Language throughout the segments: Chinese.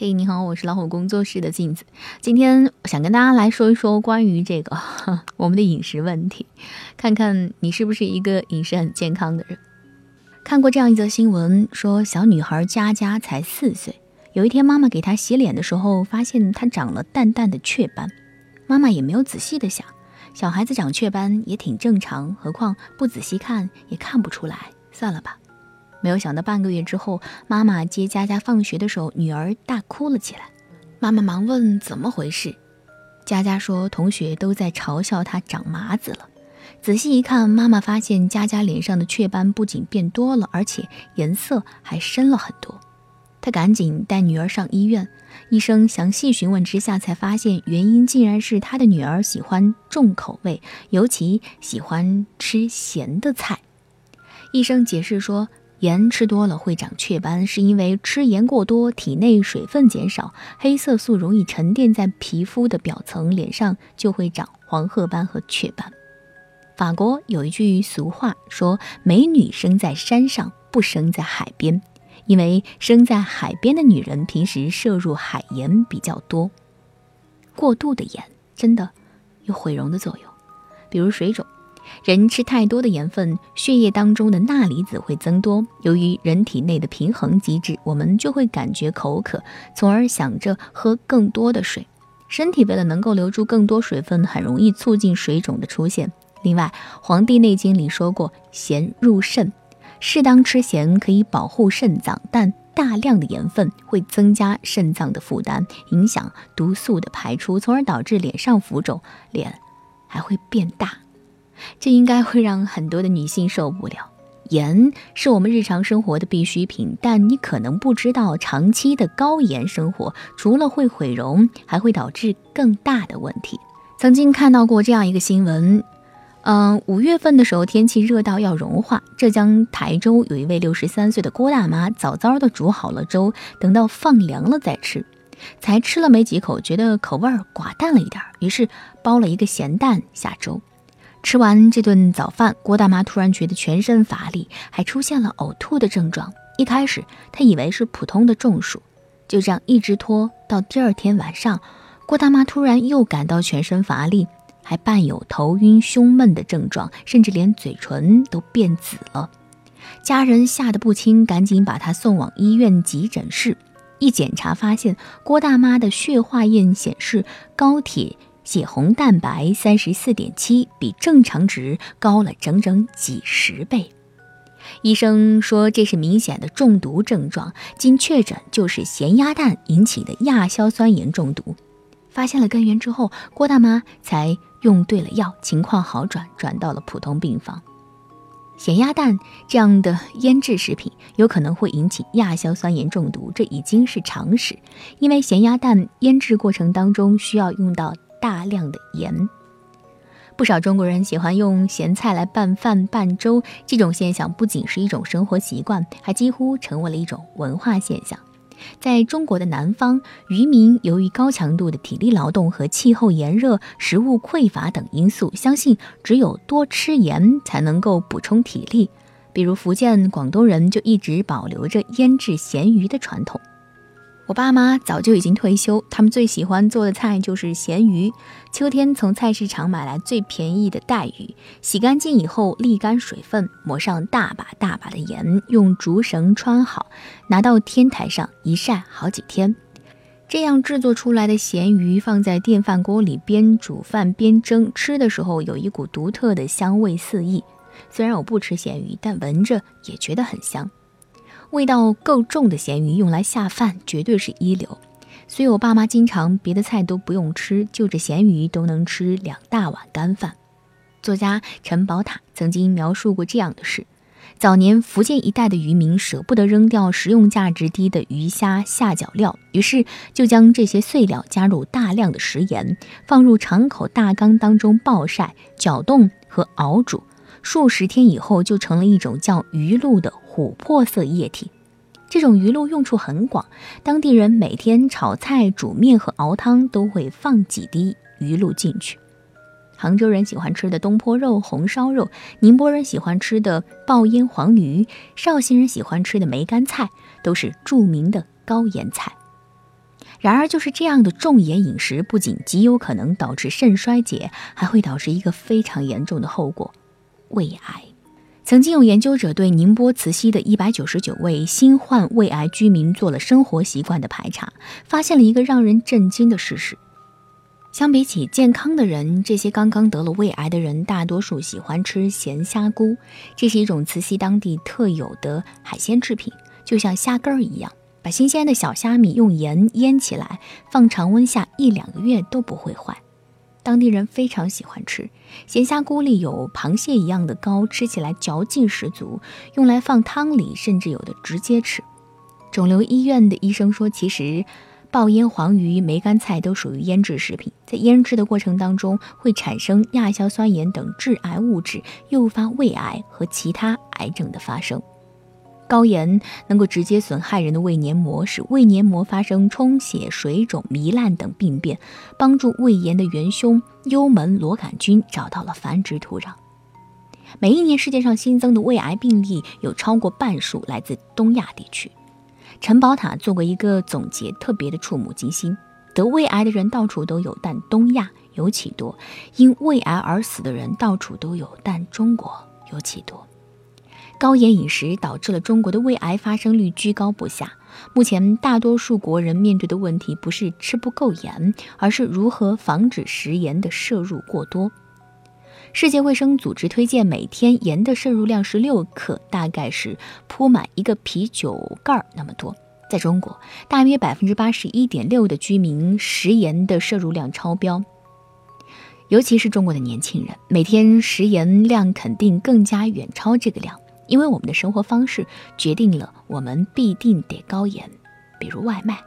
嘿，你好，我是老虎工作室的镜子。今天想跟大家来说一说关于这个 我们的饮食问题，看看你是不是一个饮食很健康的人。看过这样一则新闻，说小女孩佳佳才四岁，有一天妈妈给她洗脸的时候，发现她长了淡淡的雀斑。妈妈也没有仔细的想，小孩子长雀斑也挺正常，何况不仔细看也看不出来，算了吧。没有想到，半个月之后，妈妈接佳佳放学的时候，女儿大哭了起来。妈妈忙问怎么回事，佳佳说同学都在嘲笑她长麻子了。仔细一看，妈妈发现佳佳脸上的雀斑不仅变多了，而且颜色还深了很多。她赶紧带女儿上医院，医生详细询问之下，才发现原因竟然是她的女儿喜欢重口味，尤其喜欢吃咸的菜。医生解释说。盐吃多了会长雀斑，是因为吃盐过多，体内水分减少，黑色素容易沉淀在皮肤的表层，脸上就会长黄褐斑和雀斑。法国有一句俗话说：“美女生在山上，不生在海边。”因为生在海边的女人平时摄入海盐比较多，过度的盐真的有毁容的作用，比如水肿。人吃太多的盐分，血液当中的钠离子会增多。由于人体内的平衡机制，我们就会感觉口渴，从而想着喝更多的水。身体为了能够留住更多水分，很容易促进水肿的出现。另外，《黄帝内经》里说过，咸入肾，适当吃咸可以保护肾脏，但大量的盐分会增加肾脏的负担，影响毒素的排出，从而导致脸上浮肿，脸还会变大。这应该会让很多的女性受不了。盐是我们日常生活的必需品，但你可能不知道，长期的高盐生活除了会毁容，还会导致更大的问题。曾经看到过这样一个新闻，嗯，五月份的时候天气热到要融化，浙江台州有一位六十三岁的郭大妈，早早的煮好了粥，等到放凉了再吃，才吃了没几口，觉得口味寡淡了一点，于是包了一个咸蛋下粥。吃完这顿早饭，郭大妈突然觉得全身乏力，还出现了呕吐的症状。一开始她以为是普通的中暑，就这样一直拖到第二天晚上，郭大妈突然又感到全身乏力，还伴有头晕、胸闷的症状，甚至连嘴唇都变紫了。家人吓得不轻，赶紧把她送往医院急诊室。一检查发现，郭大妈的血化验显示高铁。血红蛋白三十四点七，比正常值高了整整几十倍。医生说这是明显的中毒症状，经确诊就是咸鸭蛋引起的亚硝酸盐中毒。发现了根源之后，郭大妈才用对了药，情况好转，转到了普通病房。咸鸭蛋这样的腌制食品有可能会引起亚硝酸盐中毒，这已经是常识，因为咸鸭蛋腌制过程当中需要用到。大量的盐，不少中国人喜欢用咸菜来拌饭、拌粥。这种现象不仅是一种生活习惯，还几乎成为了一种文化现象。在中国的南方，渔民由于高强度的体力劳动和气候炎热、食物匮乏等因素，相信只有多吃盐才能够补充体力。比如福建、广东人就一直保留着腌制咸鱼的传统。我爸妈早就已经退休，他们最喜欢做的菜就是咸鱼。秋天从菜市场买来最便宜的带鱼，洗干净以后沥干水分，抹上大把大把的盐，用竹绳穿好，拿到天台上一晒好几天。这样制作出来的咸鱼放在电饭锅里边煮饭边蒸，吃的时候有一股独特的香味四溢。虽然我不吃咸鱼，但闻着也觉得很香。味道够重的咸鱼用来下饭绝对是一流，所以我爸妈经常别的菜都不用吃，就这咸鱼都能吃两大碗干饭。作家陈宝塔曾经描述过这样的事：早年福建一带的渔民舍不得扔掉食用价值低的鱼虾下脚料，于是就将这些碎料加入大量的食盐，放入敞口大缸当中暴晒、搅动和熬煮。数十天以后，就成了一种叫鱼露的琥珀色液体。这种鱼露用处很广，当地人每天炒菜、煮面和熬汤都会放几滴鱼露进去。杭州人喜欢吃的东坡肉、红烧肉，宁波人喜欢吃的爆腌黄鱼，绍兴人喜欢吃的梅干菜，都是著名的高盐菜。然而，就是这样的重盐饮食，不仅极有可能导致肾衰竭，还会导致一个非常严重的后果——胃癌。曾经有研究者对宁波慈溪的一百九十九位新患胃癌居民做了生活习惯的排查，发现了一个让人震惊的事实：相比起健康的人，这些刚刚得了胃癌的人，大多数喜欢吃咸虾菇。这是一种慈溪当地特有的海鲜制品，就像虾根儿一样。把新鲜的小虾米用盐腌起来，放常温下一两个月都不会坏。当地人非常喜欢吃咸虾菇，里有螃蟹一样的膏，吃起来嚼劲十足，用来放汤里，甚至有的直接吃。肿瘤医院的医生说，其实爆腌黄鱼、梅干菜都属于腌制食品，在腌制的过程当中会产生亚硝酸盐等致癌物质，诱发胃癌和其他癌症的发生。高盐能够直接损害人的胃黏膜，使胃黏膜发生充血、水肿、糜烂等病变，帮助胃炎的元凶幽门螺杆菌找到了繁殖土壤。每一年世界上新增的胃癌病例有超过半数来自东亚地区。陈宝塔做过一个总结，特别的触目惊心：得胃癌的人到处都有，但东亚尤其多；因胃癌而死的人到处都有，但中国尤其多。高盐饮食导致了中国的胃癌发生率居高不下。目前，大多数国人面对的问题不是吃不够盐，而是如何防止食盐的摄入过多。世界卫生组织推荐每天盐的摄入量是六克，大概是铺满一个啤酒盖那么多。在中国，大约百分之八十一点六的居民食盐的摄入量超标，尤其是中国的年轻人，每天食盐量肯定更加远超这个量。因为我们的生活方式决定了我们必定得高盐，比如外卖。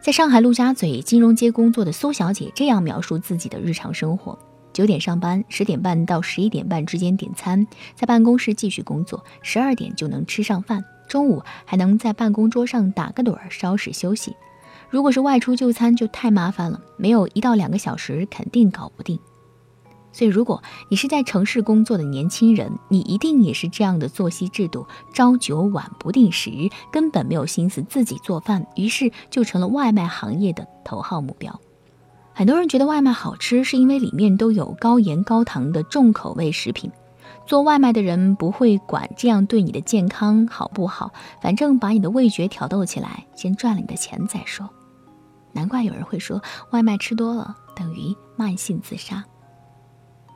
在上海陆家嘴金融街工作的苏小姐这样描述自己的日常生活：九点上班，十点半到十一点半之间点餐，在办公室继续工作，十二点就能吃上饭，中午还能在办公桌上打个盹儿，稍事休息。如果是外出就餐，就太麻烦了，没有一到两个小时肯定搞不定。所以，如果你是在城市工作的年轻人，你一定也是这样的作息制度：朝九晚不定时，根本没有心思自己做饭，于是就成了外卖行业的头号目标。很多人觉得外卖好吃，是因为里面都有高盐高糖的重口味食品。做外卖的人不会管这样对你的健康好不好，反正把你的味觉挑逗起来，先赚了你的钱再说。难怪有人会说，外卖吃多了等于慢性自杀。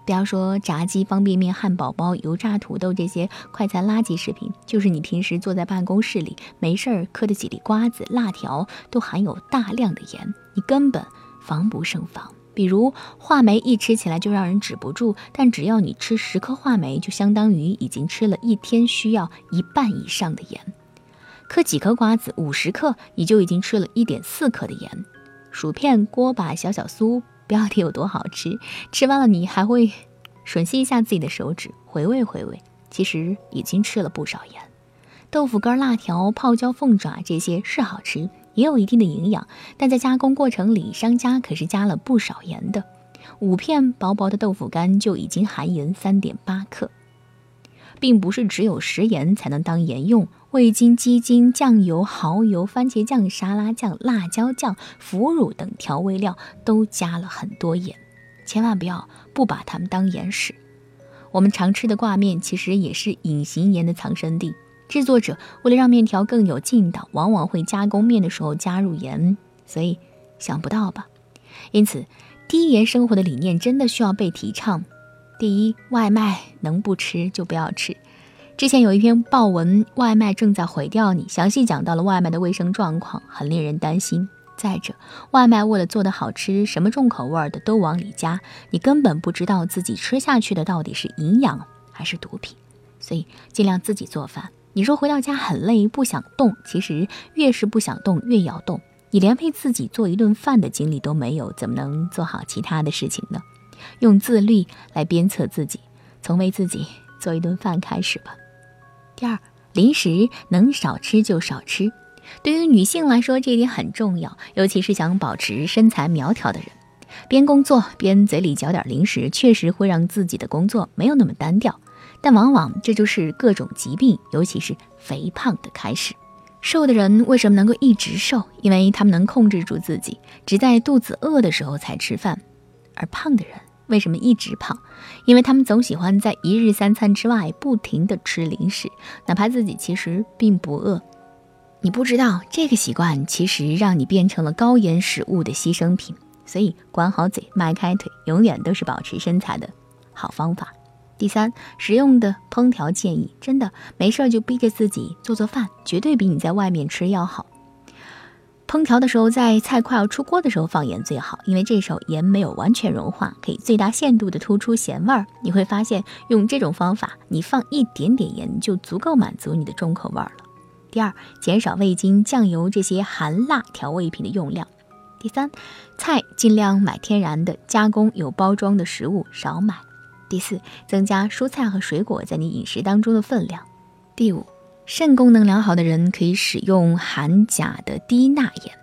不要说炸鸡、方便面、汉堡包、油炸土豆这些快餐垃圾食品，就是你平时坐在办公室里没事儿嗑的几粒瓜子、辣条，都含有大量的盐，你根本防不胜防。比如话梅，一吃起来就让人止不住，但只要你吃十颗话梅，就相当于已经吃了一天需要一半以上的盐。嗑几颗瓜子，五十克，你就已经吃了一点四克的盐。薯片、锅巴、小小酥。不要提有多好吃，吃完了你还会吮吸一下自己的手指，回味回味。其实已经吃了不少盐。豆腐干、辣条、泡椒凤爪这些是好吃，也有一定的营养，但在加工过程里，商家可是加了不少盐的。五片薄薄的豆腐干就已经含盐三点八克。并不是只有食盐才能当盐用，味精、鸡精、酱油、蚝油、番茄酱、沙拉酱、辣椒酱、腐乳等调味料都加了很多盐，千万不要不把它们当盐使。我们常吃的挂面其实也是隐形盐的藏身地，制作者为了让面条更有劲道，往往会加工面的时候加入盐，所以想不到吧？因此，低盐生活的理念真的需要被提倡。第一，外卖能不吃就不要吃。之前有一篇报文，外卖正在毁掉你，详细讲到了外卖的卫生状况，很令人担心。再者，外卖为了做的好吃，什么重口味的都往里加，你根本不知道自己吃下去的到底是营养还是毒品。所以尽量自己做饭。你说回到家很累，不想动，其实越是不想动，越要动。你连为自己做一顿饭的精力都没有，怎么能做好其他的事情呢？用自律来鞭策自己，从为自己做一顿饭开始吧。第二，零食能少吃就少吃。对于女性来说，这一点很重要，尤其是想保持身材苗条的人。边工作边嘴里嚼点零食，确实会让自己的工作没有那么单调，但往往这就是各种疾病，尤其是肥胖的开始。瘦的人为什么能够一直瘦？因为他们能控制住自己，只在肚子饿的时候才吃饭。而胖的人为什么一直胖？因为他们总喜欢在一日三餐之外不停地吃零食，哪怕自己其实并不饿。你不知道这个习惯其实让你变成了高盐食物的牺牲品。所以管好嘴，迈开腿，永远都是保持身材的好方法。第三，实用的烹调建议，真的没事儿就逼着自己做做饭，绝对比你在外面吃要好。烹调的时候，在菜快要出锅的时候放盐最好，因为这时候盐没有完全融化，可以最大限度的突出咸味儿。你会发现，用这种方法，你放一点点盐就足够满足你的重口味了。第二，减少味精、酱油这些含辣调味品的用量。第三，菜尽量买天然的，加工有包装的食物少买。第四，增加蔬菜和水果在你饮食当中的分量。第五，肾功能良好的人可以使用含钾的低钠盐。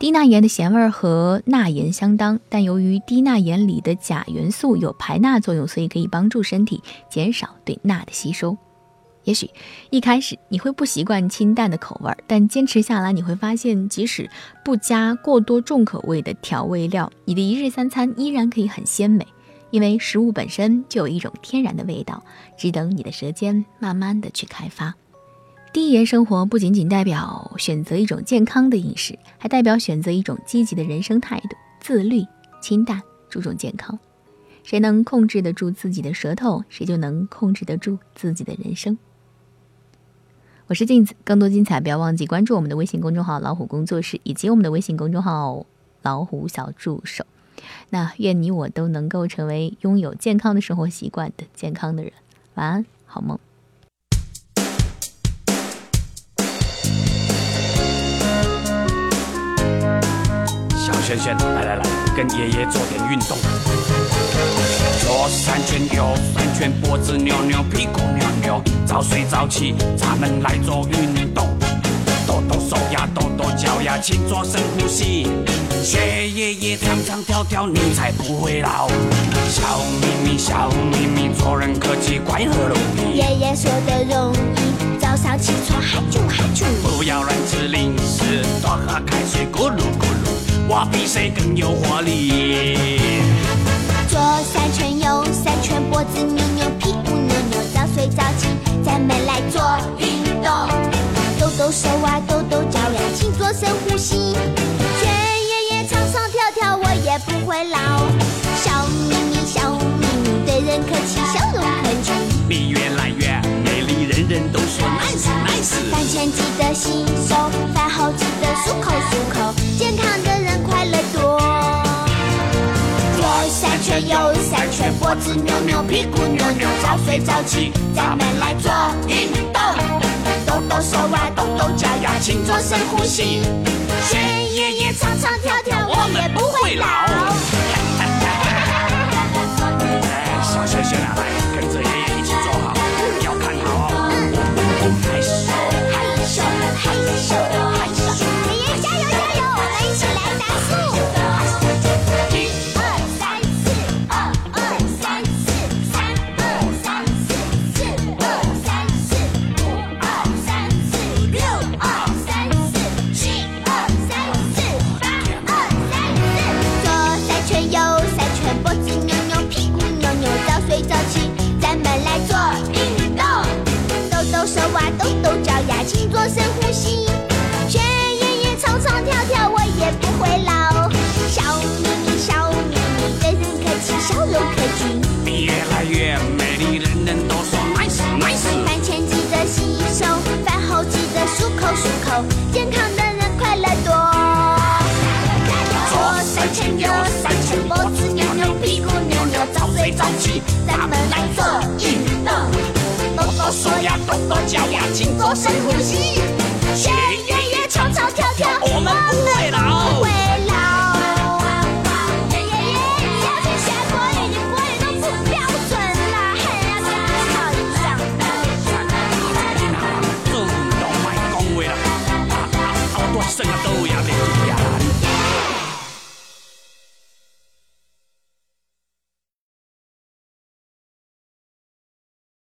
低钠盐的咸味和钠盐相当，但由于低钠盐里的钾元素有排钠作用，所以可以帮助身体减少对钠的吸收。也许一开始你会不习惯清淡的口味，但坚持下来，你会发现，即使不加过多重口味的调味料，你的一日三餐依然可以很鲜美。因为食物本身就有一种天然的味道，只等你的舌尖慢慢的去开发。低盐生活不仅仅代表选择一种健康的饮食，还代表选择一种积极的人生态度，自律、清淡、注重健康。谁能控制得住自己的舌头，谁就能控制得住自己的人生。我是镜子，更多精彩不要忘记关注我们的微信公众号“老虎工作室”以及我们的微信公众号“老虎小助手”。那愿你我都能够成为拥有健康的生活习惯的健康的人。晚安，好梦。轩轩，来来来，跟爷爷做点运动。左三圈，右三圈，脖子扭扭，屁股扭扭，早睡早起，咱们来做运动。抖抖手呀，抖抖脚呀，请做深呼吸。学爷爷唱唱跳跳，你才不会老。笑眯眯，笑眯眯，做人客气，快乐容易。爷爷说的容易，早上起床嗨啾嗨啾。不要乱吃零食，多喝开水，咕噜咕噜。我比谁更有活力。左三圈，右三圈，脖子扭扭，屁股扭扭，早睡早起，咱们来做运动。抖抖手啊，抖抖脚呀，请做深呼吸。全爷爷唱唱跳跳，我也不会老，笑眯眯，笑眯眯，对人客气，笑容可掬。你越来越美丽，人人都说 nice nice。饭前记得洗手，饭后记得漱口漱口，健康右三圈，脖子扭扭，屁股扭扭，早睡早起，咱们来做运动。抖抖手啊，抖抖脚呀，请做深呼吸。学爷爷唱唱跳跳，我们不会老。小学学两来。健 咱们来做运动。抖抖手呀，动动脚呀，请做深呼吸。